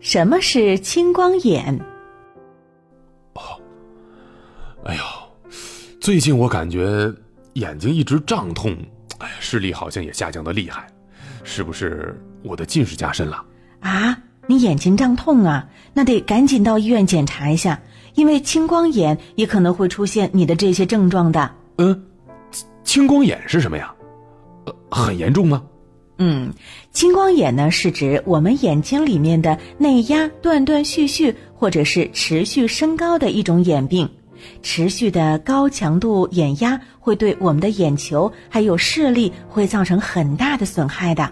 什么是青光眼？哦，哎呦，最近我感觉眼睛一直胀痛，哎，视力好像也下降的厉害，是不是我的近视加深了？啊，你眼睛胀痛啊？那得赶紧到医院检查一下，因为青光眼也可能会出现你的这些症状的。嗯，青光眼是什么呀？呃，很严重吗？嗯，青光眼呢是指我们眼睛里面的内压断断续续或者是持续升高的一种眼病，持续的高强度眼压会对我们的眼球还有视力会造成很大的损害的。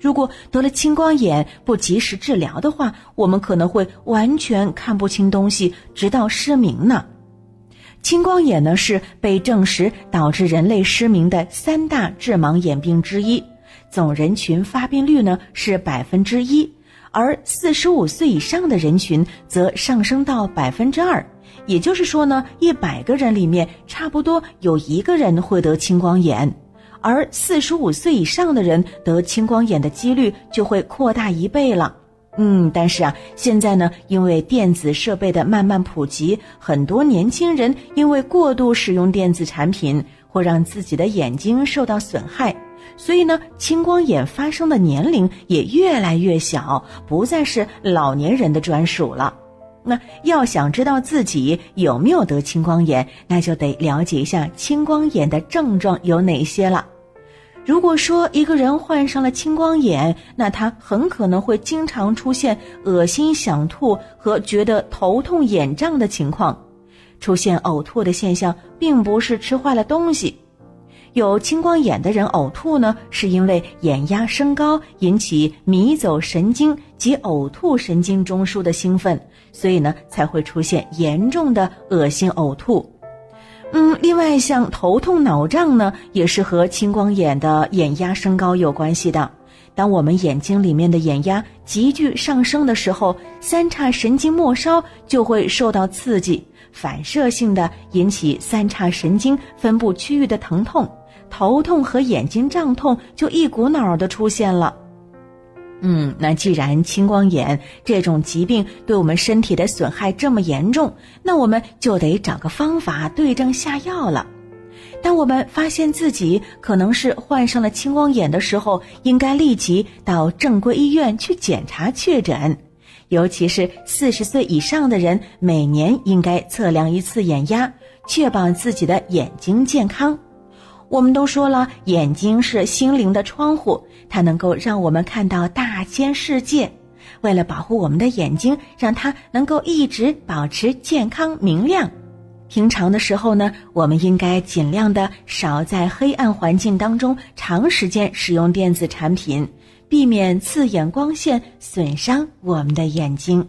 如果得了青光眼不及时治疗的话，我们可能会完全看不清东西，直到失明呢。青光眼呢是被证实导致人类失明的三大致盲眼病之一。总人群发病率呢是百分之一，而四十五岁以上的人群则上升到百分之二，也就是说呢，一百个人里面差不多有一个人会得青光眼，而四十五岁以上的人得青光眼的几率就会扩大一倍了。嗯，但是啊，现在呢，因为电子设备的慢慢普及，很多年轻人因为过度使用电子产品，会让自己的眼睛受到损害。所以呢，青光眼发生的年龄也越来越小，不再是老年人的专属了。那要想知道自己有没有得青光眼，那就得了解一下青光眼的症状有哪些了。如果说一个人患上了青光眼，那他很可能会经常出现恶心、想吐和觉得头痛、眼胀的情况。出现呕吐的现象，并不是吃坏了东西。有青光眼的人呕吐呢，是因为眼压升高引起迷走神经及呕吐神经中枢的兴奋，所以呢才会出现严重的恶心呕吐。嗯，另外像头痛脑胀呢，也是和青光眼的眼压升高有关系的。当我们眼睛里面的眼压急剧上升的时候，三叉神经末梢就会受到刺激，反射性的引起三叉神经分布区域的疼痛。头痛和眼睛胀痛就一股脑儿的出现了。嗯，那既然青光眼这种疾病对我们身体的损害这么严重，那我们就得找个方法对症下药了。当我们发现自己可能是患上了青光眼的时候，应该立即到正规医院去检查确诊。尤其是四十岁以上的人，每年应该测量一次眼压，确保自己的眼睛健康。我们都说了，眼睛是心灵的窗户，它能够让我们看到大千世界。为了保护我们的眼睛，让它能够一直保持健康明亮，平常的时候呢，我们应该尽量的少在黑暗环境当中长时间使用电子产品，避免刺眼光线损伤我们的眼睛。